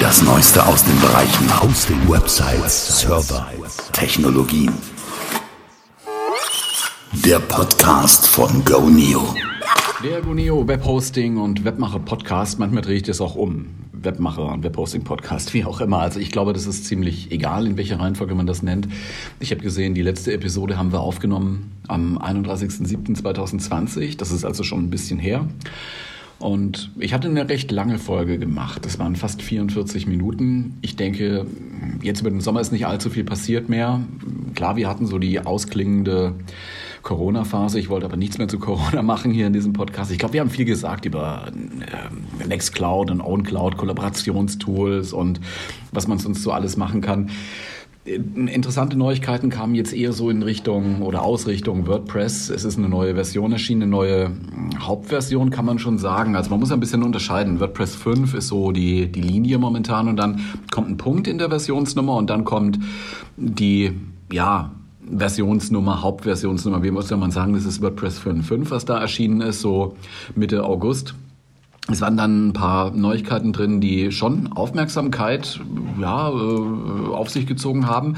Das Neueste aus den Bereichen Hosting, Websites, Server, Technologien. Der Podcast von GoNeo. Der GoNeo Webhosting und Webmacher Podcast. Manchmal drehe ich das auch um. Webmacher und Webhosting Podcast, wie auch immer. Also ich glaube, das ist ziemlich egal, in welcher Reihenfolge man das nennt. Ich habe gesehen, die letzte Episode haben wir aufgenommen am 31.07.2020. Das ist also schon ein bisschen her. Und ich hatte eine recht lange Folge gemacht. Das waren fast 44 Minuten. Ich denke, jetzt über den Sommer ist nicht allzu viel passiert mehr. Klar, wir hatten so die ausklingende Corona-Phase. Ich wollte aber nichts mehr zu Corona machen hier in diesem Podcast. Ich glaube, wir haben viel gesagt über äh, Nextcloud und OwnCloud, Kollaborationstools und was man sonst so alles machen kann. Interessante Neuigkeiten kamen jetzt eher so in Richtung oder Ausrichtung WordPress. Es ist eine neue Version erschienen, eine neue hm, Hauptversion kann man schon sagen. Also man muss ein bisschen unterscheiden. WordPress 5 ist so die, die Linie momentan und dann kommt ein Punkt in der Versionsnummer und dann kommt die, ja, Versionsnummer, Hauptversionsnummer, wie muss man sagen, das ist WordPress 5.5, was da erschienen ist, so Mitte August. Es waren dann ein paar Neuigkeiten drin, die schon Aufmerksamkeit ja, äh, auf sich gezogen haben.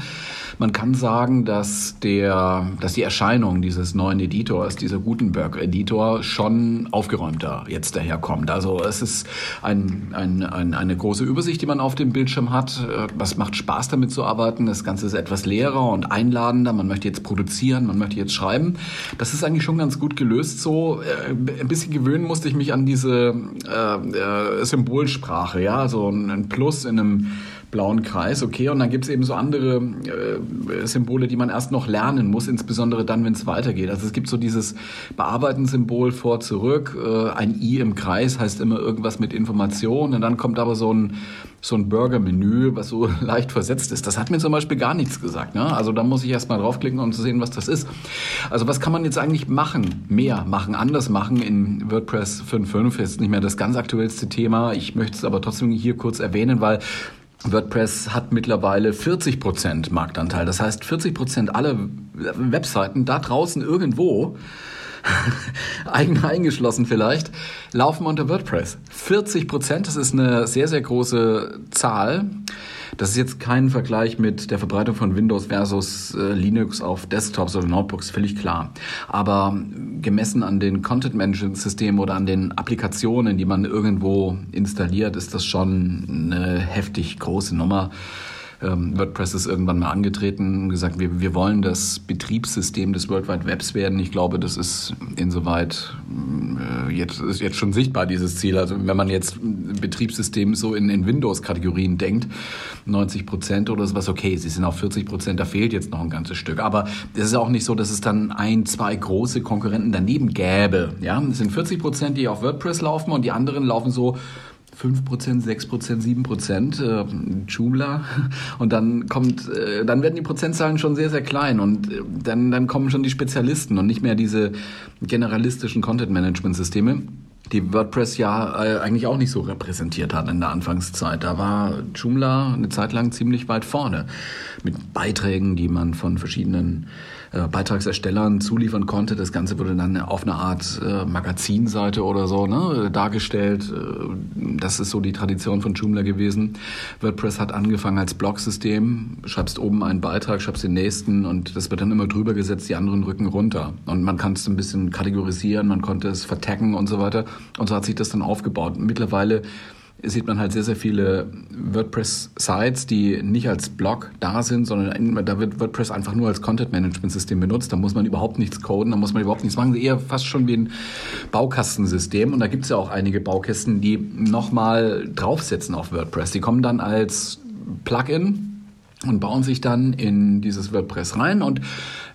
Man kann sagen, dass, der, dass die Erscheinung dieses neuen Editors, dieser Gutenberg-Editor, schon aufgeräumter jetzt daherkommt. Also es ist ein, ein, ein, eine große Übersicht, die man auf dem Bildschirm hat. Was macht Spaß damit zu arbeiten? Das Ganze ist etwas leerer und einladender. Man möchte jetzt produzieren, man möchte jetzt schreiben. Das ist eigentlich schon ganz gut gelöst so. Äh, ein bisschen gewöhnen musste ich mich an diese äh, äh, Symbolsprache, ja, so ein Plus in einem blauen Kreis, okay. Und dann gibt es eben so andere äh, Symbole, die man erst noch lernen muss, insbesondere dann, wenn es weitergeht. Also es gibt so dieses Bearbeiten-Symbol vor, zurück. Äh, ein I im Kreis heißt immer irgendwas mit Information. Und dann kommt aber so ein, so ein Burger-Menü, was so leicht versetzt ist. Das hat mir zum Beispiel gar nichts gesagt. Ne? Also da muss ich erst mal draufklicken, um zu sehen, was das ist. Also was kann man jetzt eigentlich machen? Mehr machen, anders machen in WordPress 5.5. Jetzt nicht mehr das ganz aktuellste Thema. Ich möchte es aber trotzdem hier kurz erwähnen, weil WordPress hat mittlerweile 40 Prozent Marktanteil. Das heißt, 40 Prozent aller Webseiten da draußen irgendwo, eigen eingeschlossen vielleicht, laufen unter WordPress. 40 Prozent, das ist eine sehr, sehr große Zahl. Das ist jetzt kein Vergleich mit der Verbreitung von Windows versus äh, Linux auf Desktops oder Notebooks, völlig klar. Aber gemessen an den Content-Management-Systemen oder an den Applikationen, die man irgendwo installiert, ist das schon eine heftig große Nummer ähm, WordPress ist irgendwann mal angetreten und gesagt, wir, wir wollen das Betriebssystem des World Wide Webs werden. Ich glaube, das ist insoweit äh, jetzt, ist jetzt schon sichtbar, dieses Ziel. Also wenn man jetzt Betriebssystem so in, in Windows-Kategorien denkt, 90 Prozent oder sowas, okay, sie sind auf 40 Prozent, da fehlt jetzt noch ein ganzes Stück. Aber es ist auch nicht so, dass es dann ein, zwei große Konkurrenten daneben gäbe. Ja, es sind 40 Prozent, die auf WordPress laufen und die anderen laufen so 5%, 6%, 7% äh, Joomla und dann kommt, äh, dann werden die Prozentzahlen schon sehr, sehr klein und äh, dann, dann kommen schon die Spezialisten und nicht mehr diese generalistischen Content-Management-Systeme, die WordPress ja äh, eigentlich auch nicht so repräsentiert hat in der Anfangszeit. Da war Joomla eine Zeit lang ziemlich weit vorne mit Beiträgen, die man von verschiedenen äh, Beitragserstellern zuliefern konnte. Das Ganze wurde dann auf eine Art äh, Magazinseite oder so ne, dargestellt. Äh, das ist so die Tradition von Joomla gewesen. WordPress hat angefangen als Blogsystem. Schreibst oben einen Beitrag, schreibst den nächsten und das wird dann immer drüber gesetzt, die anderen rücken runter. Und man kann es ein bisschen kategorisieren, man konnte es vertaggen und so weiter. Und so hat sich das dann aufgebaut. Mittlerweile sieht man halt sehr, sehr viele WordPress-Sites, die nicht als Blog da sind, sondern da wird WordPress einfach nur als Content-Management-System benutzt. Da muss man überhaupt nichts coden, da muss man überhaupt nichts machen. Eher fast schon wie ein Baukastensystem. Und da gibt es ja auch einige Baukästen, die nochmal draufsetzen auf WordPress. Die kommen dann als Plugin und bauen sich dann in dieses WordPress rein und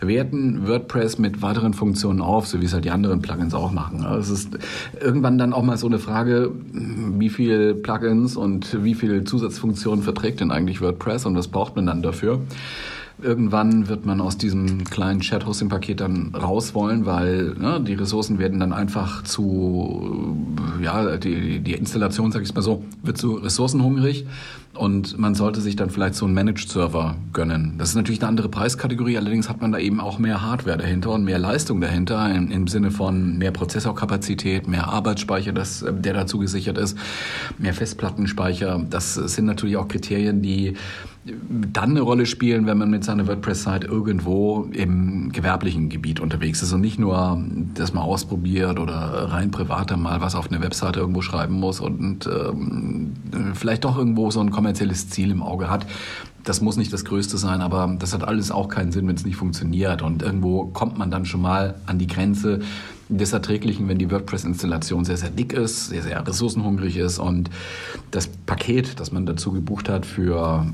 werten WordPress mit weiteren Funktionen auf, so wie es halt die anderen Plugins auch machen. Also es ist irgendwann dann auch mal so eine Frage, wie viel Plugins und wie viel Zusatzfunktionen verträgt denn eigentlich WordPress und was braucht man dann dafür? Irgendwann wird man aus diesem kleinen Chat-Hosting-Paket dann raus wollen, weil ne, die Ressourcen werden dann einfach zu, ja, die, die Installation, sag ich mal so, wird zu ressourcenhungrig und man sollte sich dann vielleicht so einen Managed-Server gönnen. Das ist natürlich eine andere Preiskategorie, allerdings hat man da eben auch mehr Hardware dahinter und mehr Leistung dahinter im, im Sinne von mehr Prozessorkapazität, mehr Arbeitsspeicher, das, der dazu gesichert ist, mehr Festplattenspeicher. Das sind natürlich auch Kriterien, die dann eine Rolle spielen, wenn man mit seiner WordPress-Site irgendwo im gewerblichen Gebiet unterwegs ist und nicht nur das mal ausprobiert oder rein privat mal was auf eine Webseite irgendwo schreiben muss und ähm, vielleicht doch irgendwo so ein kommerzielles Ziel im Auge hat. Das muss nicht das Größte sein, aber das hat alles auch keinen Sinn, wenn es nicht funktioniert. Und irgendwo kommt man dann schon mal an die Grenze, des Erträglichen, wenn die WordPress-Installation sehr, sehr dick ist, sehr, sehr ressourcenhungrig ist und das Paket, das man dazu gebucht hat für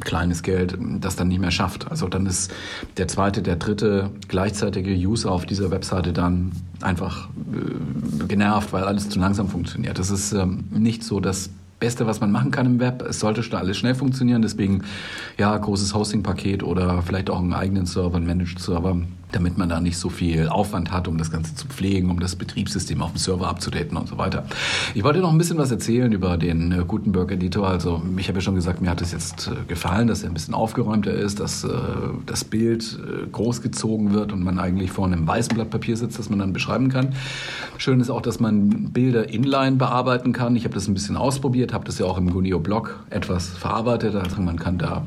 kleines Geld, das dann nicht mehr schafft. Also dann ist der zweite, der dritte gleichzeitige User auf dieser Webseite dann einfach äh, genervt, weil alles zu langsam funktioniert. Das ist ähm, nicht so das Beste, was man machen kann im Web. Es sollte schon alles schnell funktionieren. Deswegen, ja, großes Hosting-Paket oder vielleicht auch einen eigenen Server, einen Managed-Server damit man da nicht so viel Aufwand hat, um das Ganze zu pflegen, um das Betriebssystem auf dem Server abzudaten und so weiter. Ich wollte noch ein bisschen was erzählen über den äh, Gutenberg-Editor. Also ich habe ja schon gesagt, mir hat es jetzt äh, gefallen, dass er ein bisschen aufgeräumter ist, dass äh, das Bild groß gezogen wird und man eigentlich vor einem weißen Blatt Papier sitzt, das man dann beschreiben kann. Schön ist auch, dass man Bilder inline bearbeiten kann. Ich habe das ein bisschen ausprobiert, habe das ja auch im Gunio-Blog etwas verarbeitet. Also man kann da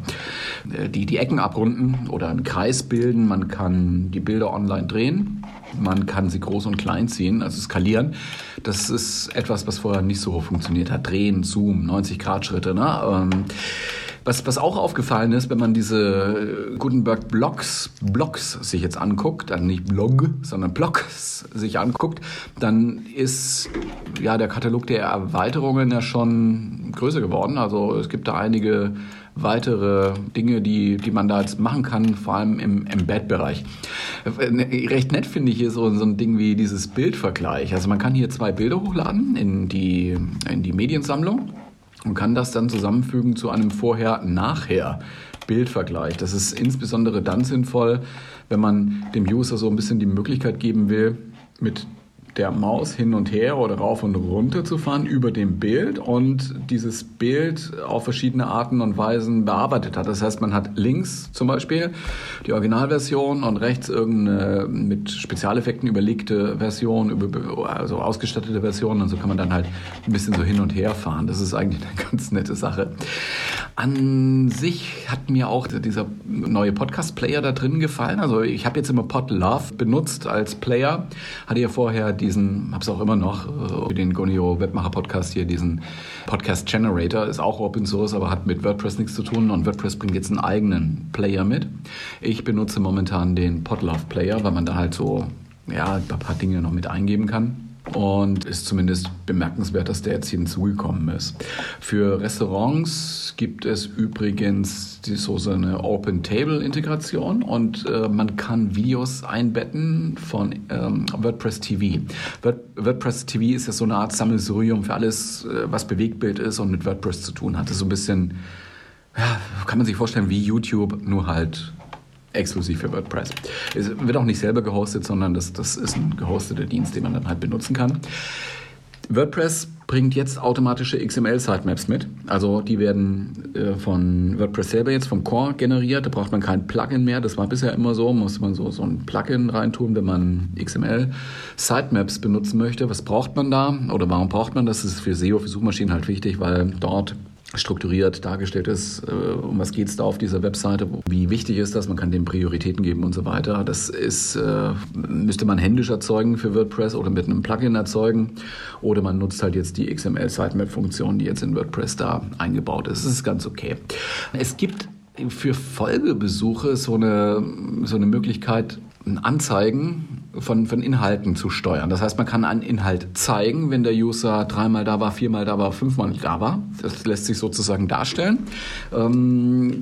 die, die Ecken abrunden oder einen Kreis bilden. Man kann die Bilder online drehen. Man kann sie groß und klein ziehen, also skalieren. Das ist etwas, was vorher nicht so funktioniert hat. Drehen, Zoom, 90 Grad Schritte. Ne? Ähm, was, was auch aufgefallen ist, wenn man diese Gutenberg Blocks, Blocks sich jetzt anguckt, dann nicht Blog, sondern Blocks sich anguckt, dann ist ja der Katalog der Erweiterungen ja schon größer geworden. Also es gibt da einige weitere Dinge, die, die man da jetzt machen kann, vor allem im Embed-Bereich. Recht nett finde ich hier so, so ein Ding wie dieses Bildvergleich. Also man kann hier zwei Bilder hochladen in die, in die Mediensammlung und kann das dann zusammenfügen zu einem Vorher-Nachher. Bildvergleich. Das ist insbesondere dann sinnvoll, wenn man dem User so ein bisschen die Möglichkeit geben will, mit der Maus hin und her oder rauf und runter zu fahren über dem Bild und dieses Bild auf verschiedene Arten und Weisen bearbeitet hat. Das heißt, man hat links zum Beispiel die Originalversion und rechts irgendeine mit Spezialeffekten überlegte Version, also ausgestattete Version und so kann man dann halt ein bisschen so hin und her fahren. Das ist eigentlich eine ganz nette Sache. An sich hat mir auch dieser neue Podcast-Player da drin gefallen. Also ich habe jetzt immer Podlove benutzt als Player, hatte ja vorher diesen, habe es auch immer noch, äh, den Gonio Webmacher Podcast hier, diesen Podcast Generator, ist auch Open Source, aber hat mit WordPress nichts zu tun und WordPress bringt jetzt einen eigenen Player mit. Ich benutze momentan den Podlove Player, weil man da halt so ja, ein paar Dinge noch mit eingeben kann. Und ist zumindest bemerkenswert, dass der jetzt hinzugekommen ist. Für Restaurants gibt es übrigens die, so eine Open-Table-Integration und äh, man kann Videos einbetten von ähm, WordPress TV. Word, WordPress TV ist ja so eine Art Sammelsurium für alles, äh, was Bewegtbild ist und mit WordPress zu tun hat. Das ist so ein bisschen, ja, kann man sich vorstellen wie YouTube, nur halt exklusiv für WordPress. Es wird auch nicht selber gehostet, sondern das, das ist ein gehosteter Dienst, den man dann halt benutzen kann. WordPress bringt jetzt automatische XML-Sitemaps mit. Also die werden äh, von WordPress selber jetzt vom Core generiert. Da braucht man kein Plugin mehr. Das war bisher immer so. Muss man so, so ein Plugin reintun, wenn man XML-Sitemaps benutzen möchte. Was braucht man da? Oder warum braucht man das? Das ist für SEO, für Suchmaschinen halt wichtig, weil dort strukturiert dargestellt ist, äh, um was geht es da auf dieser Webseite, wie wichtig ist das, man kann dem Prioritäten geben und so weiter. Das ist, äh, müsste man händisch erzeugen für WordPress oder mit einem Plugin erzeugen oder man nutzt halt jetzt die XML Sitemap-Funktion, die jetzt in WordPress da eingebaut ist. Das ist ganz okay. Es gibt für Folgebesuche so eine, so eine Möglichkeit, Anzeigen von, von Inhalten zu steuern. Das heißt, man kann einen Inhalt zeigen, wenn der User dreimal da war, viermal da war, fünfmal da war. Das lässt sich sozusagen darstellen, ähm,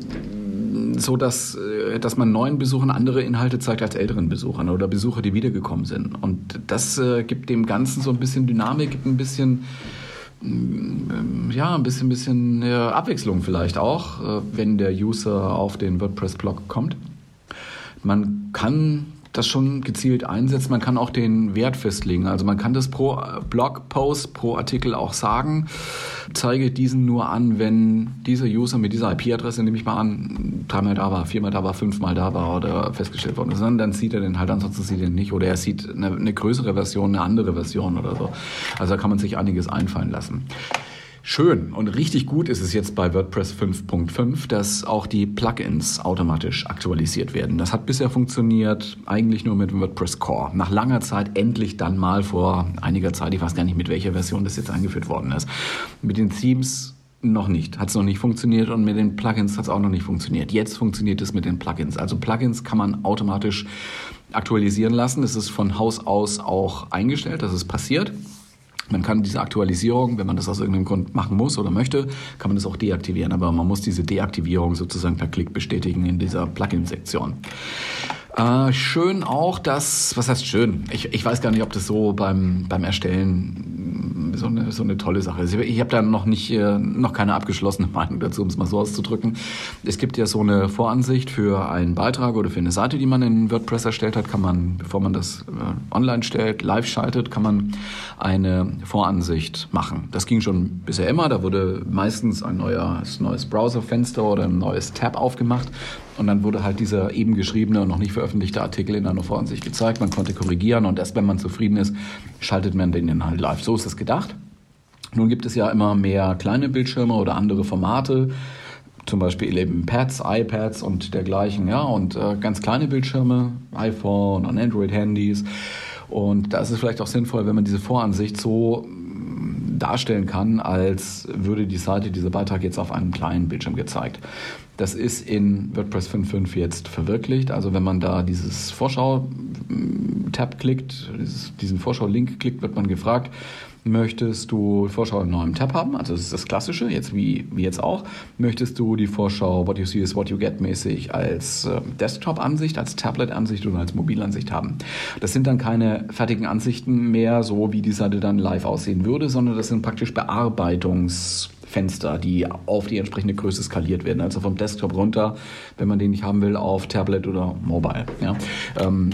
so dass, äh, dass man neuen Besuchern andere Inhalte zeigt als älteren Besuchern oder Besucher, die wiedergekommen sind. Und das äh, gibt dem Ganzen so ein bisschen Dynamik, ein bisschen mm, ja, ein bisschen, bisschen Abwechslung vielleicht auch, äh, wenn der User auf den WordPress-Blog kommt. Man kann das schon gezielt einsetzt. Man kann auch den Wert festlegen. Also man kann das pro Blogpost, pro Artikel auch sagen, zeige diesen nur an, wenn dieser User mit dieser IP-Adresse, nehme ich mal an, dreimal da war, viermal da war, fünfmal da war oder festgestellt worden ist. Dann sieht er den halt, ansonsten sieht er den nicht. Oder er sieht eine, eine größere Version, eine andere Version oder so. Also da kann man sich einiges einfallen lassen. Schön und richtig gut ist es jetzt bei WordPress 5.5, dass auch die Plugins automatisch aktualisiert werden. Das hat bisher funktioniert eigentlich nur mit WordPress Core. Nach langer Zeit endlich dann mal vor einiger Zeit, ich weiß gar nicht mit welcher Version das jetzt eingeführt worden ist. Mit den Themes noch nicht, hat es noch nicht funktioniert und mit den Plugins hat es auch noch nicht funktioniert. Jetzt funktioniert es mit den Plugins. Also Plugins kann man automatisch aktualisieren lassen. Es ist von Haus aus auch eingestellt, dass es passiert. Man kann diese Aktualisierung, wenn man das aus irgendeinem Grund machen muss oder möchte, kann man das auch deaktivieren. Aber man muss diese Deaktivierung sozusagen per Klick bestätigen in dieser Plugin-Sektion. Äh, schön auch, dass, was heißt schön? Ich, ich weiß gar nicht, ob das so beim, beim Erstellen so eine, so eine tolle Sache. Ich habe da noch nicht, äh, noch keine abgeschlossene Meinung dazu, um es mal so auszudrücken. Es gibt ja so eine Voransicht für einen Beitrag oder für eine Seite, die man in WordPress erstellt hat, kann man, bevor man das äh, online stellt, live schaltet, kann man eine Voransicht machen. Das ging schon bisher immer. Da wurde meistens ein neues, neues Browserfenster oder ein neues Tab aufgemacht und dann wurde halt dieser eben geschriebene und noch nicht veröffentlichte Artikel in einer Voransicht gezeigt. Man konnte korrigieren und erst wenn man zufrieden ist, schaltet man den Inhalt live. So ist es gedacht. Nun gibt es ja immer mehr kleine Bildschirme oder andere Formate, zum Beispiel eben Pads, iPads und dergleichen, ja, und äh, ganz kleine Bildschirme, iPhone und Android-Handys. Und da ist es vielleicht auch sinnvoll, wenn man diese Voransicht so darstellen kann, als würde die Seite, dieser Beitrag jetzt auf einem kleinen Bildschirm gezeigt. Das ist in WordPress 5.5 jetzt verwirklicht. Also wenn man da dieses Vorschau-Tab klickt, diesen Vorschau-Link klickt, wird man gefragt, Möchtest du Vorschau in neuem Tab haben? Also das ist das Klassische, jetzt wie, wie jetzt auch. Möchtest du die Vorschau What You See is What You Get mäßig als äh, Desktop-Ansicht, als Tablet-Ansicht oder als Mobilansicht haben? Das sind dann keine fertigen Ansichten mehr, so wie die Seite dann live aussehen würde, sondern das sind praktisch Bearbeitungsfenster, die auf die entsprechende Größe skaliert werden. Also vom Desktop runter, wenn man den nicht haben will, auf Tablet oder Mobile. Ja. Ähm,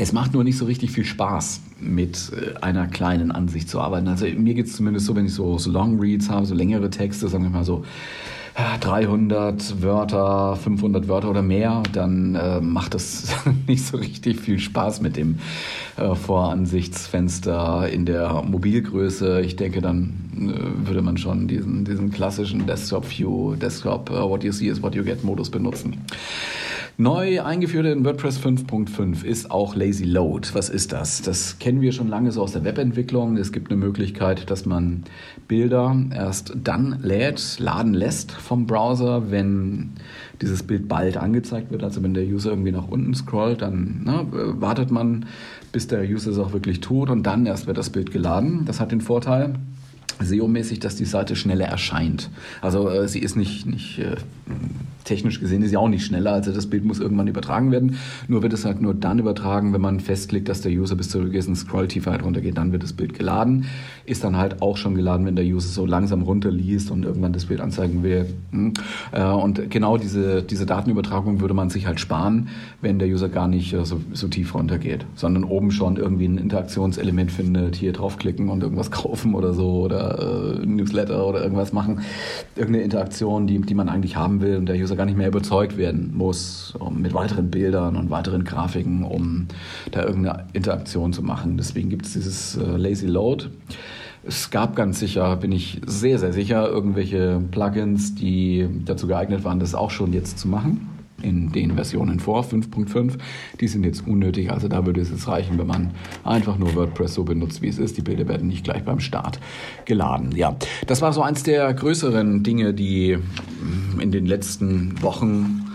es macht nur nicht so richtig viel Spaß, mit äh, einer kleinen Ansicht zu arbeiten. Also mir geht es zumindest so, wenn ich so, so Long Reads habe, so längere Texte, sagen wir mal so 300 Wörter, 500 Wörter oder mehr, dann äh, macht das nicht so richtig viel Spaß mit dem äh, Voransichtsfenster in der Mobilgröße. Ich denke, dann würde man schon diesen, diesen klassischen Desktop View, Desktop uh, What You See is What You Get Modus benutzen. Neu eingeführt in WordPress 5.5 ist auch Lazy Load. Was ist das? Das kennen wir schon lange so aus der Webentwicklung. Es gibt eine Möglichkeit, dass man Bilder erst dann lädt, laden lässt vom Browser, wenn dieses Bild bald angezeigt wird. Also wenn der User irgendwie nach unten scrollt, dann na, ne, wartet man, bis der User es auch wirklich tut und dann erst wird das Bild geladen. Das hat den Vorteil, SEO-mäßig, dass die Seite schneller erscheint. Also äh, sie ist nicht, nicht äh, technisch gesehen ist sie auch nicht schneller, also das Bild muss irgendwann übertragen werden. Nur wird es halt nur dann übertragen, wenn man festlegt, dass der User bis zur gewissen Scrolltiefe halt runtergeht, dann wird das Bild geladen. Ist dann halt auch schon geladen, wenn der User so langsam runterliest und irgendwann das Bild anzeigen will. Hm. Äh, und genau diese, diese Datenübertragung würde man sich halt sparen, wenn der User gar nicht äh, so, so tief runtergeht, sondern oben schon irgendwie ein Interaktionselement findet, hier draufklicken und irgendwas kaufen oder so oder äh, Newsletter oder irgendwas machen. Irgendeine Interaktion, die, die man eigentlich haben will und der User gar nicht mehr überzeugt werden muss um, mit weiteren Bildern und weiteren Grafiken, um da irgendeine Interaktion zu machen. Deswegen gibt es dieses äh, Lazy Load. Es gab ganz sicher, bin ich sehr, sehr sicher, irgendwelche Plugins, die dazu geeignet waren, das auch schon jetzt zu machen in den Versionen vor 5.5. Die sind jetzt unnötig, also da würde es jetzt reichen, wenn man einfach nur WordPress so benutzt, wie es ist. Die Bilder werden nicht gleich beim Start geladen. Ja, das war so eins der größeren Dinge, die in den letzten Wochen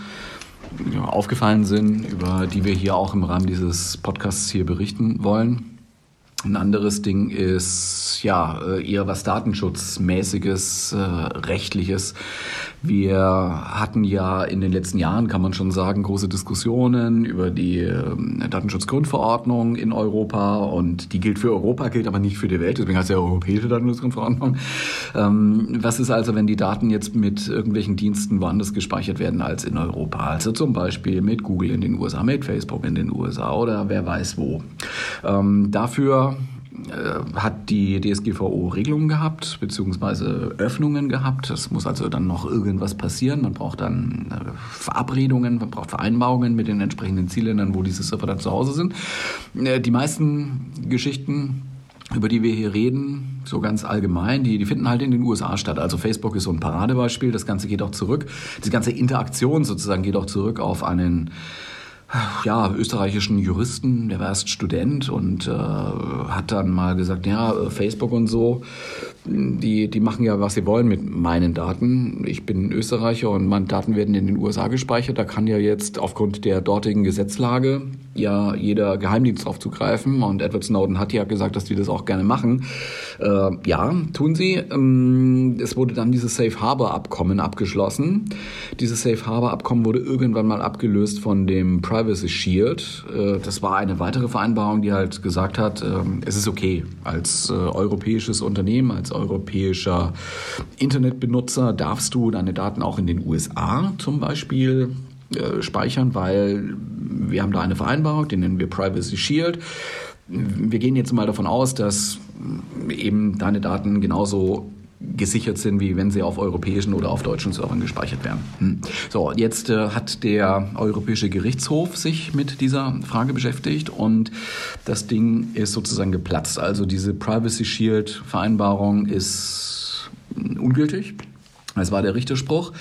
aufgefallen sind, über die wir hier auch im Rahmen dieses Podcasts hier berichten wollen. Ein anderes Ding ist ja äh, eher was Datenschutzmäßiges, äh, rechtliches. Wir hatten ja in den letzten Jahren, kann man schon sagen, große Diskussionen über die äh, Datenschutzgrundverordnung in Europa und die gilt für Europa, gilt aber nicht für die Welt, deswegen heißt ja Europäische Datenschutzgrundverordnung. Ähm, was ist also, wenn die Daten jetzt mit irgendwelchen Diensten woanders gespeichert werden als in Europa? Also zum Beispiel mit Google in den USA, mit Facebook in den USA oder wer weiß wo. Ähm, dafür hat die DSGVO Regelungen gehabt, beziehungsweise Öffnungen gehabt. Es muss also dann noch irgendwas passieren. Man braucht dann äh, Verabredungen, man braucht Vereinbarungen mit den entsprechenden Zielländern, wo diese Server dann zu Hause sind. Äh, die meisten Geschichten über die wir hier reden, so ganz allgemein, die, die finden halt in den USA statt. Also Facebook ist so ein Paradebeispiel. Das Ganze geht auch zurück. Die ganze Interaktion sozusagen geht auch zurück auf einen ja, österreichischen Juristen, der war erst Student und äh, hat dann mal gesagt, ja, Facebook und so, die, die machen ja, was sie wollen mit meinen Daten. Ich bin Österreicher und meine Daten werden in den USA gespeichert. Da kann ja jetzt aufgrund der dortigen Gesetzlage ja jeder Geheimdienst drauf zugreifen. Und Edward Snowden hat ja gesagt, dass die das auch gerne machen. Äh, ja, tun sie. Ähm, es wurde dann dieses Safe Harbor Abkommen abgeschlossen. Dieses Safe Harbor Abkommen wurde irgendwann mal abgelöst von dem Privacy Shield. Äh, das war eine weitere Vereinbarung, die halt gesagt hat, äh, es ist okay als äh, europäisches Unternehmen, als europäischer Internetbenutzer darfst du deine Daten auch in den USA zum Beispiel äh, speichern, weil wir haben da eine Vereinbarung, die nennen wir Privacy Shield. Wir gehen jetzt mal davon aus, dass eben deine Daten genauso gesichert sind, wie wenn sie auf europäischen oder auf deutschen Servern gespeichert werden. Hm. So, jetzt äh, hat der Europäische Gerichtshof sich mit dieser Frage beschäftigt und das Ding ist sozusagen geplatzt. Also diese Privacy Shield Vereinbarung ist ungültig. Das war der Richterspruch.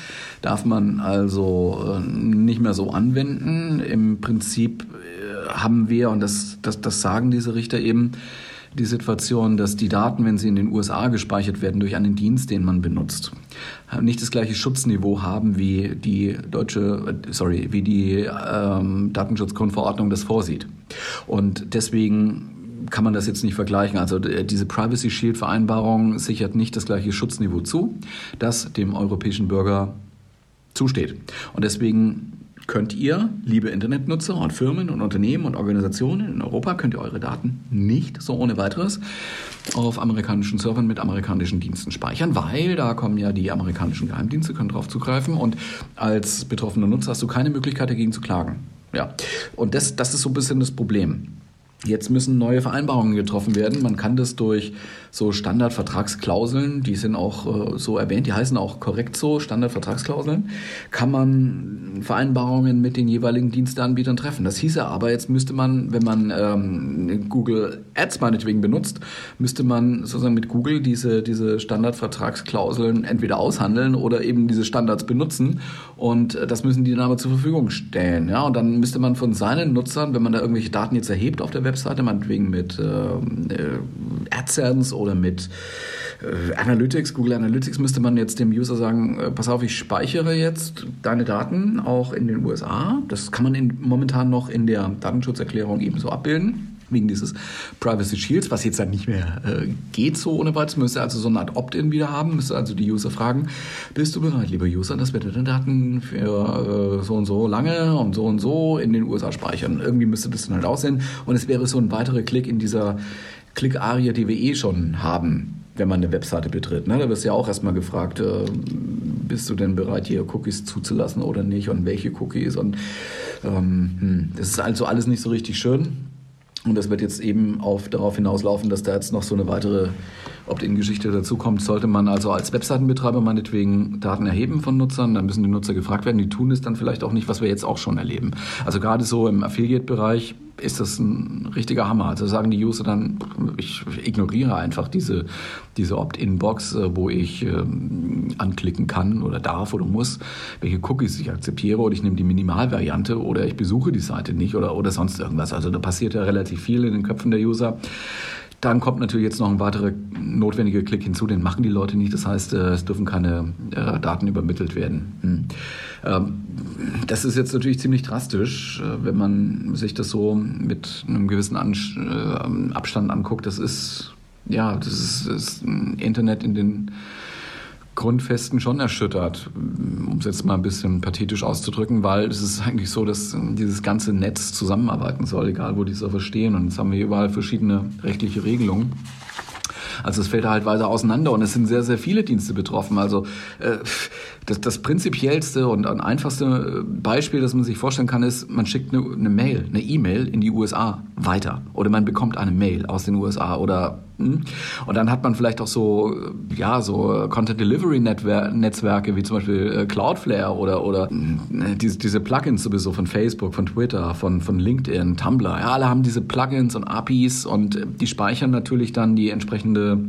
Darf man also äh, nicht mehr so anwenden. Im Prinzip äh, haben wir, und das, das, das sagen diese Richter eben, die Situation, dass die Daten, wenn sie in den USA gespeichert werden, durch einen Dienst, den man benutzt, nicht das gleiche Schutzniveau haben, wie die deutsche, sorry, wie die ähm, Datenschutzgrundverordnung das vorsieht. Und deswegen kann man das jetzt nicht vergleichen. Also diese Privacy Shield Vereinbarung sichert nicht das gleiche Schutzniveau zu, das dem europäischen Bürger zusteht. Und deswegen könnt ihr, liebe Internetnutzer und Firmen und Unternehmen und Organisationen in Europa, könnt ihr eure Daten nicht so ohne weiteres auf amerikanischen Servern mit amerikanischen Diensten speichern, weil da kommen ja die amerikanischen Geheimdienste, können drauf zugreifen und als betroffener Nutzer hast du keine Möglichkeit dagegen zu klagen. Ja, und das, das ist so ein bisschen das Problem. Jetzt müssen neue Vereinbarungen getroffen werden. Man kann das durch so Standardvertragsklauseln, die sind auch äh, so erwähnt, die heißen auch korrekt so, Standardvertragsklauseln, kann man Vereinbarungen mit den jeweiligen Diensteanbietern treffen. Das hieße aber, jetzt müsste man, wenn man ähm, Google Ads meinetwegen benutzt, müsste man sozusagen mit Google diese, diese Standardvertragsklauseln entweder aushandeln oder eben diese Standards benutzen und äh, das müssen die dann aber zur Verfügung stellen. Ja? Und dann müsste man von seinen Nutzern, wenn man da irgendwelche Daten jetzt erhebt auf der Webseite, meinetwegen mit ähm, äh, AdSense oder oder mit äh, Analytics, Google Analytics müsste man jetzt dem User sagen, äh, pass auf, ich speichere jetzt deine Daten auch in den USA. Das kann man in, momentan noch in der Datenschutzerklärung ebenso abbilden wegen dieses Privacy Shields, was jetzt dann nicht mehr äh, geht so ohne weiteres. Müsste also so eine Art Opt-in wieder haben, müsste also die User fragen, bist du bereit, lieber User, dass wir deine Daten für äh, so und so lange und so und so in den USA speichern? Irgendwie müsste das dann halt aussehen und es wäre so ein weiterer Klick in dieser Klick-Aria, die wir eh schon haben, wenn man eine Webseite betritt. Ne? Da wirst du ja auch erstmal gefragt, äh, bist du denn bereit, hier Cookies zuzulassen oder nicht und welche Cookies und ähm, hm, das ist also alles nicht so richtig schön. Und das wird jetzt eben auf, darauf hinauslaufen, dass da jetzt noch so eine weitere Opt-in-Geschichte dazu kommt. Sollte man also als Webseitenbetreiber meinetwegen Daten erheben von Nutzern, dann müssen die Nutzer gefragt werden. Die tun es dann vielleicht auch nicht, was wir jetzt auch schon erleben. Also gerade so im Affiliate-Bereich ist das ein richtiger Hammer. Also sagen die User dann, ich ignoriere einfach diese, diese Opt-in-Box, äh, wo ich ähm, anklicken kann oder darf oder muss, welche Cookies ich akzeptiere oder ich nehme die Minimalvariante oder ich besuche die Seite nicht oder, oder sonst irgendwas. Also da passiert ja relativ viel in den Köpfen der User Dann kommt natürlich jetzt noch ein weiterer notwendiger Klick hinzu, den machen die Leute nicht. Das heißt, äh, es dürfen keine äh, Daten übermittelt werden. Hm. Ähm, das ist jetzt natürlich ziemlich drastisch, äh, wenn man sich das so mit einem gewissen Abstand anguckt. Das ist ja, das ist, das ist Internet in den Grundfesten schon erschüttert, um es jetzt mal ein bisschen pathetisch auszudrücken, weil es ist eigentlich so, dass dieses ganze Netz zusammenarbeiten soll, egal wo die Server stehen. Und jetzt haben wir überall verschiedene rechtliche Regelungen. Also es fällt halt weiter auseinander und es sind sehr, sehr viele Dienste betroffen. Also äh, das, das prinzipiellste und, einfachste Beispiel, das man sich vorstellen kann, ist, man schickt eine, eine Mail, eine E-Mail in die USA weiter oder man bekommt eine Mail aus den USA oder hm? und dann hat man vielleicht auch so, ja, so Content Delivery Netzwerke wie zum Beispiel äh, Cloudflare oder, oder hm, diese, diese Plugins sowieso von Facebook, von Twitter, von, von LinkedIn, Tumblr. Ja, alle haben diese Plugins und APIs und die speichern natürlich dann die entsprechende,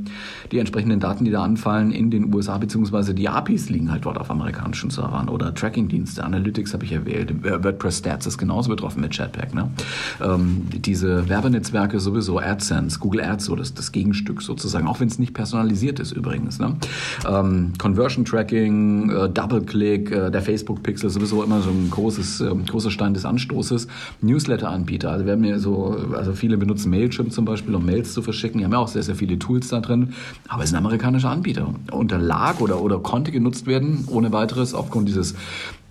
die entsprechenden Daten, die da anfallen in den USA, beziehungsweise die APIs liegen halt dort auf amerikanischen Servern oder Tracking-Dienste, Analytics habe ich erwähnt, WordPress Stats ist genauso betroffen mit Chatpack. Ne? Ähm, diese Werbenetzwerke sowieso, AdSense, Google Ads, so das, das Gegenstück sozusagen, auch wenn es nicht personalisiert ist übrigens. Ne? Ähm, Conversion Tracking, äh, Double-Click, äh, der Facebook-Pixel sowieso immer so ein großes, äh, großer Stein des Anstoßes. Newsletter-Anbieter, also wir haben ja so, also viele benutzen Mailchimp zum Beispiel, um Mails zu verschicken, die haben ja auch sehr, sehr viele Tools da drin, aber es sind amerikanische Anbieter. Unter lag oder, oder konnte genutzt werden, ohne weiteres, aufgrund dieses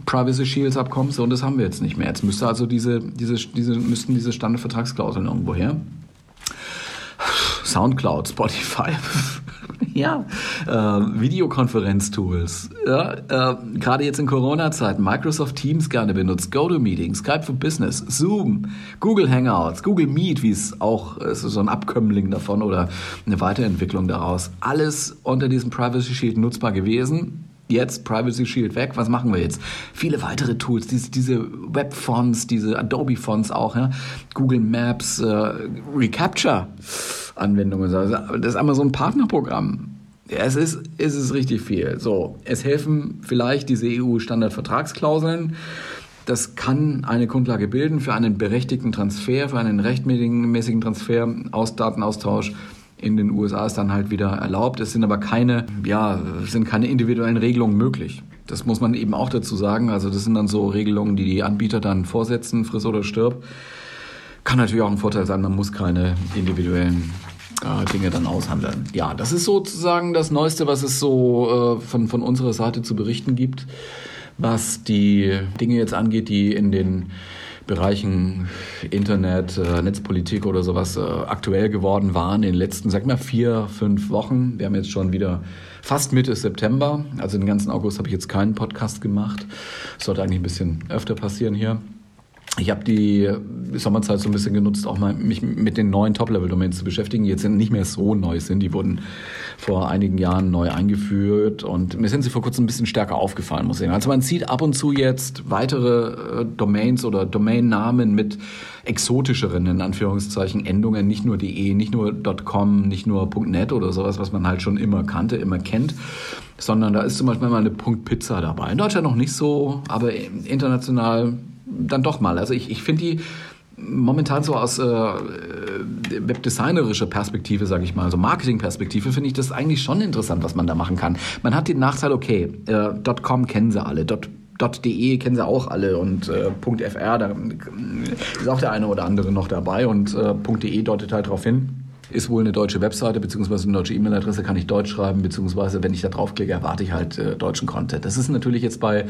Privacy Shields Abkommens und das haben wir jetzt nicht mehr. Jetzt müsste also diese, diese, diese, müssten diese Standardvertragsklauseln irgendwo her. Soundcloud, Spotify, ja, äh, Videokonferenztools, ja, äh, gerade jetzt in Corona-Zeiten, Microsoft Teams gerne benutzt, GoToMeeting, Skype for Business, Zoom, Google Hangouts, Google Meet, wie es auch ist, so ein Abkömmling davon oder eine Weiterentwicklung daraus. Alles unter diesem Privacy Shield nutzbar gewesen jetzt Privacy Shield weg, was machen wir jetzt? Viele weitere Tools, diese, diese Web-Fonts, diese Adobe-Fonts auch, ja? Google Maps, äh, Recapture-Anwendungen. Also das ist einmal so ein Partnerprogramm. Es ist, es ist richtig viel. So, es helfen vielleicht diese EU-Standardvertragsklauseln. Das kann eine Grundlage bilden für einen berechtigten Transfer, für einen rechtmäßigen Transfer aus Datenaustausch in den USA ist dann halt wieder erlaubt. Es sind aber keine, ja, sind keine individuellen Regelungen möglich. Das muss man eben auch dazu sagen. Also das sind dann so Regelungen, die die Anbieter dann vorsetzen, friss oder stirb. Kann natürlich auch ein Vorteil sein, man muss keine individuellen äh, Dinge dann aushandeln. Ja, das ist sozusagen das Neueste, was es so äh, von, von unserer Seite zu berichten gibt, was die Dinge jetzt angeht, die in den Bereichen Internet, äh, Netzpolitik oder sowas äh, aktuell geworden waren in den letzten, sag mal, vier, fünf Wochen. Wir haben jetzt schon wieder fast Mitte September. Also den ganzen August habe ich jetzt keinen Podcast gemacht. Das sollte eigentlich ein bisschen öfter passieren hier. Ich habe die Sommerzeit so ein bisschen genutzt, auch mal mich mit den neuen Top-Level-Domains zu beschäftigen, jetzt nicht mehr so neu sind. Die wurden vor einigen Jahren neu eingeführt und mir sind sie vor kurzem ein bisschen stärker aufgefallen, muss ich sagen. Also man sieht ab und zu jetzt weitere äh, Domains oder Domainnamen mit exotischeren, in Anführungszeichen, Endungen, nicht nur .de, nicht nur .com, nicht nur .net oder sowas, was man halt schon immer kannte, immer kennt, sondern da ist zum Beispiel mal eine .pizza dabei. In Deutschland noch nicht so, aber international dann doch mal. Also ich, ich finde die momentan so aus äh, webdesignerischer Perspektive, sage ich mal, so Marketingperspektive, finde ich das eigentlich schon interessant, was man da machen kann. Man hat den Nachteil, okay, äh, .com kennen sie alle, .de kennen sie auch alle und äh, .fr, da ist auch der eine oder andere noch dabei und äh, .de deutet halt darauf hin ist wohl eine deutsche Webseite beziehungsweise eine deutsche E-Mail-Adresse, kann ich Deutsch schreiben, beziehungsweise wenn ich da draufklicke, erwarte ich halt äh, deutschen Content. Das ist natürlich jetzt bei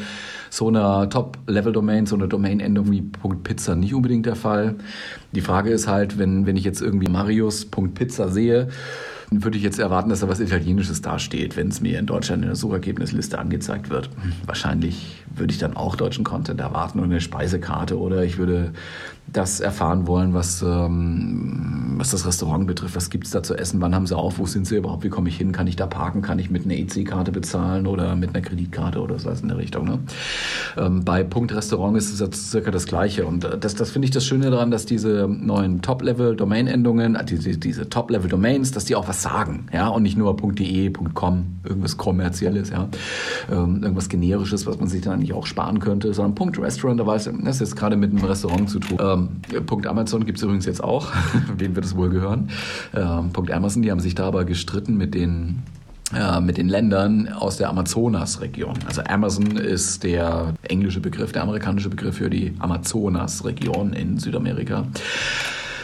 so einer Top-Level-Domain, so einer Domain-Endung wie .pizza nicht unbedingt der Fall. Die Frage ist halt, wenn, wenn ich jetzt irgendwie marius.pizza sehe, würde ich jetzt erwarten, dass da was Italienisches dasteht, wenn es mir in Deutschland in der Suchergebnisliste angezeigt wird. Wahrscheinlich würde ich dann auch deutschen Content erwarten und eine Speisekarte oder ich würde das erfahren wollen, was, ähm, was das Restaurant betrifft. Was gibt es da zu essen? Wann haben sie auf? Wo sind sie überhaupt? Wie komme ich hin? Kann ich da parken? Kann ich mit einer EC-Karte bezahlen oder mit einer Kreditkarte oder so was in der Richtung? Ne? Ähm, bei Punkt Restaurant ist es jetzt circa das Gleiche. Und äh, das, das finde ich das Schöne daran, dass diese neuen Top-Level-Domain-Endungen, äh, diese, diese Top-Level-Domains, dass die auch was was sagen, ja, und nicht nur .de, .com, irgendwas kommerzielles, ja, ähm, irgendwas generisches, was man sich dann eigentlich auch sparen könnte, sondern Punkt Restaurant, da weiß ich, das ist jetzt gerade mit einem Restaurant zu tun. Ähm, Punkt Amazon gibt es übrigens jetzt auch, wem wird es wohl gehören. Ähm, Punkt Amazon, die haben sich da aber gestritten mit den äh, mit den Ländern aus der Amazonas-Region. Also Amazon ist der englische Begriff, der amerikanische Begriff für die Amazonas-Region in Südamerika.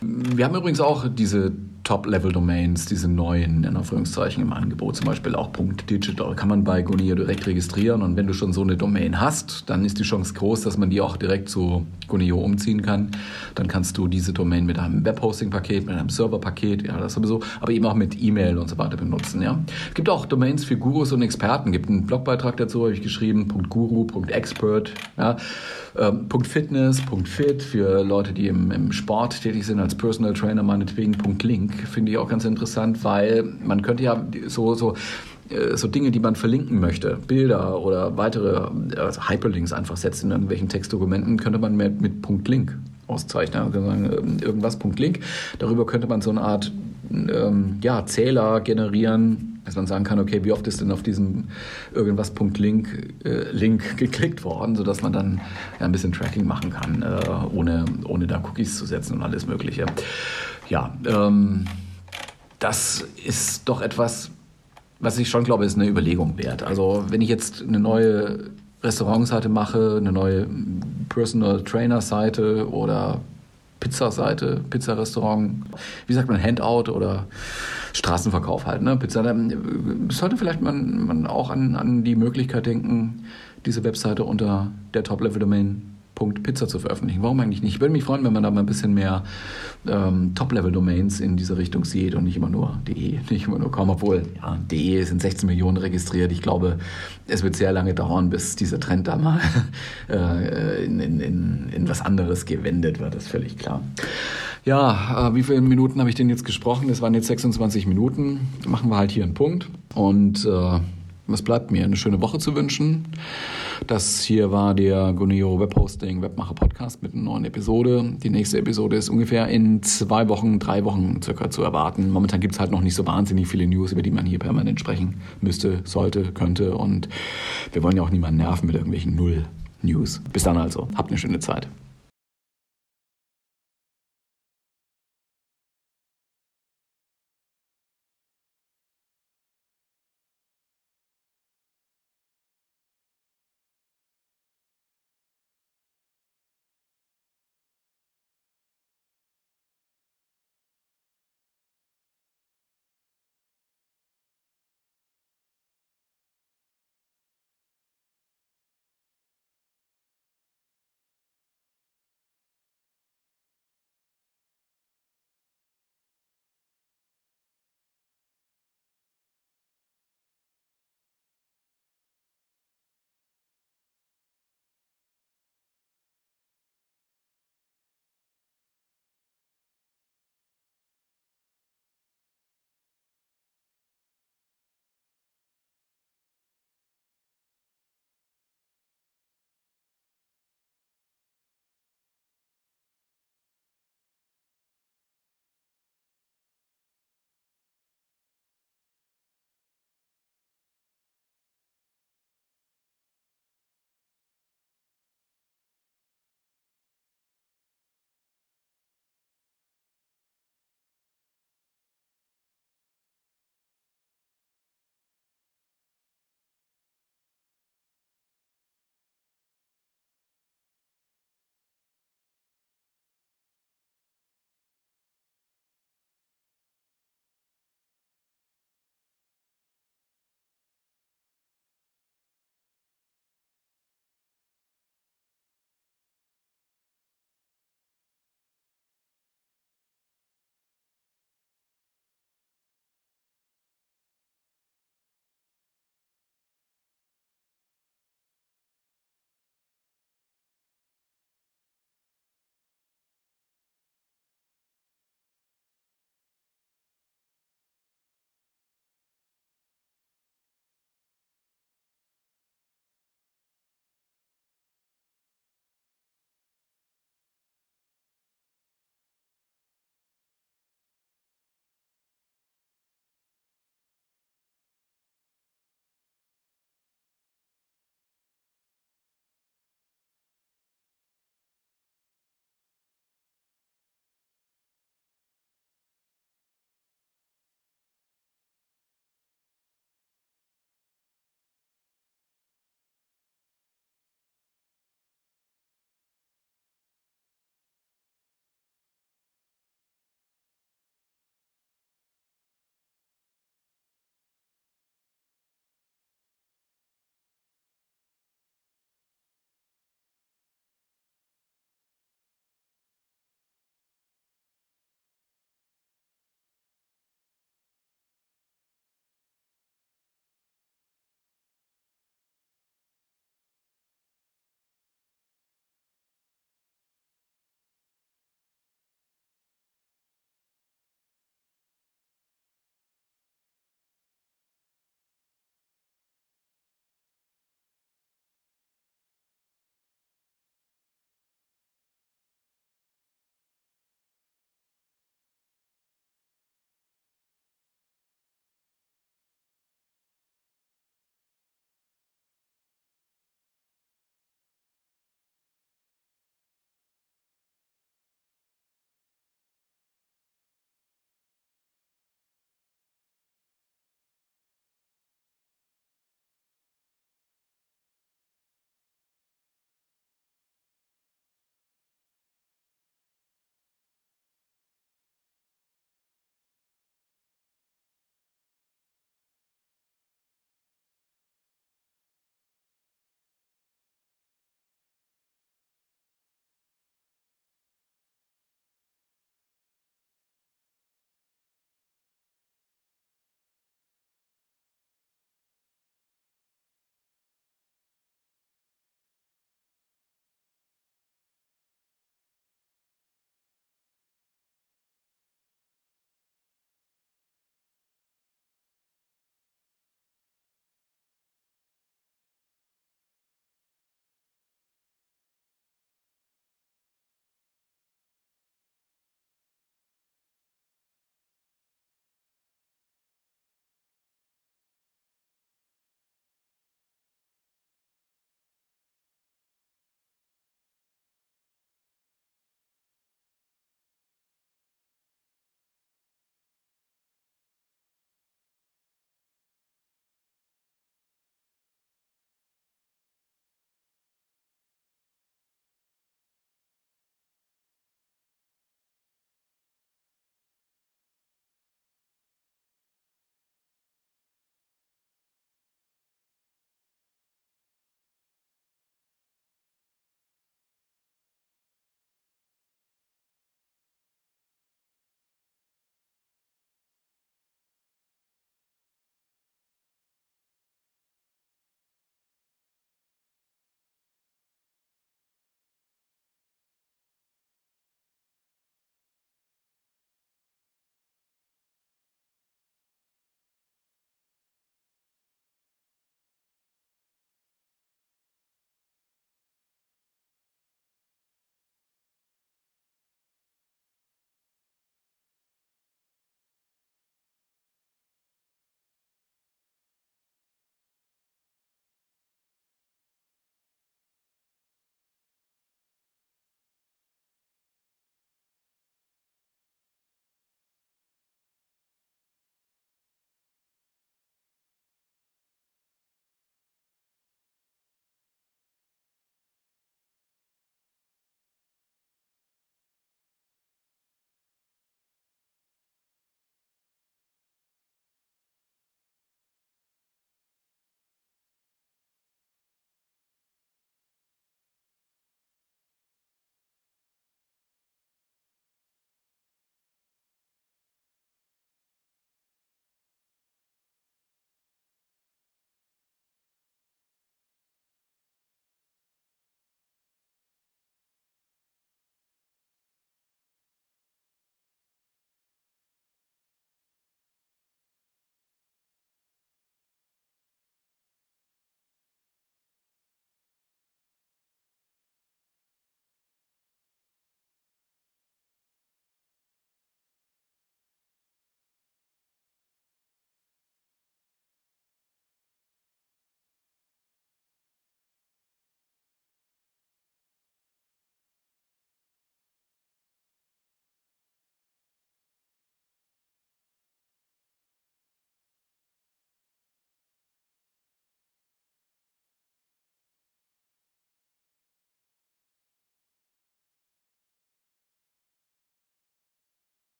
Wir haben übrigens auch diese Top-Level-Domains, diese neuen, in Anführungszeichen, im Angebot, zum Beispiel auch .digital, kann man bei Gonio direkt registrieren. Und wenn du schon so eine Domain hast, dann ist die Chance groß, dass man die auch direkt zu Gonio umziehen kann. Dann kannst du diese Domain mit einem Webhosting-Paket, mit einem Server-Paket, ja, das sowieso, aber eben auch mit E-Mail und so weiter benutzen, ja. Es gibt auch Domains für Gurus und Experten, gibt einen Blogbeitrag dazu, habe ich geschrieben, .guru, .expert, ja. Ähm, .fitness, .fit für Leute, die im, im Sport tätig sind, als Personal Trainer meinetwegen, .link finde ich auch ganz interessant, weil man könnte ja so, so äh, so Dinge, die man verlinken möchte, Bilder oder weitere also Hyperlinks einfach setzen in irgendwelchen Textdokumenten, könnte man mit, mit Punkt Link auszeichnen. Also sagen, irgendwas Punkt Link. Darüber könnte man so eine Art ähm, ja, Zähler generieren, dass man sagen kann, okay, wie oft ist denn auf diesem irgendwas Punkt Link, äh, Link geklickt worden, sodass man dann ja, ein bisschen Tracking machen kann, äh, ohne, ohne da Cookies zu setzen und alles Mögliche. Ja, ähm, das ist doch etwas, was ich schon glaube, ist eine Überlegung wert. Also wenn ich jetzt eine neue Restaurantseite mache, eine neue Personal Trainer Seite oder Pizzaseite, Pizzarestaurant, wie sagt man, Handout oder Straßenverkauf halt, ne? Pizza, dann sollte vielleicht man, man auch an, an die Möglichkeit denken, diese Webseite unter der Top-Level-Domain Pizza zu veröffentlichen. Warum eigentlich nicht? Ich würde mich freuen, wenn man da mal ein bisschen mehr ähm, Top-Level-Domains in diese Richtung sieht und nicht immer nur de, nicht immer nur com, obwohl ja, de sind 16 Millionen registriert. Ich glaube, es wird sehr lange dauern, bis dieser Trend da mal äh, in, in, in, in was anderes gewendet wird, das ist völlig klar. Ja, äh, wie viele Minuten habe ich denn jetzt gesprochen? Es waren jetzt 26 Minuten. Machen wir halt hier einen Punkt. Und äh, was bleibt mir? Eine schöne Woche zu wünschen. Das hier war der Guneo Webhosting Webmacher Podcast mit einer neuen Episode. Die nächste Episode ist ungefähr in zwei Wochen, drei Wochen circa zu erwarten. Momentan gibt es halt noch nicht so wahnsinnig viele News, über die man hier permanent sprechen müsste, sollte, könnte. Und wir wollen ja auch niemanden nerven mit irgendwelchen Null-News. Bis dann also. Habt eine schöne Zeit.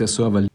Der Server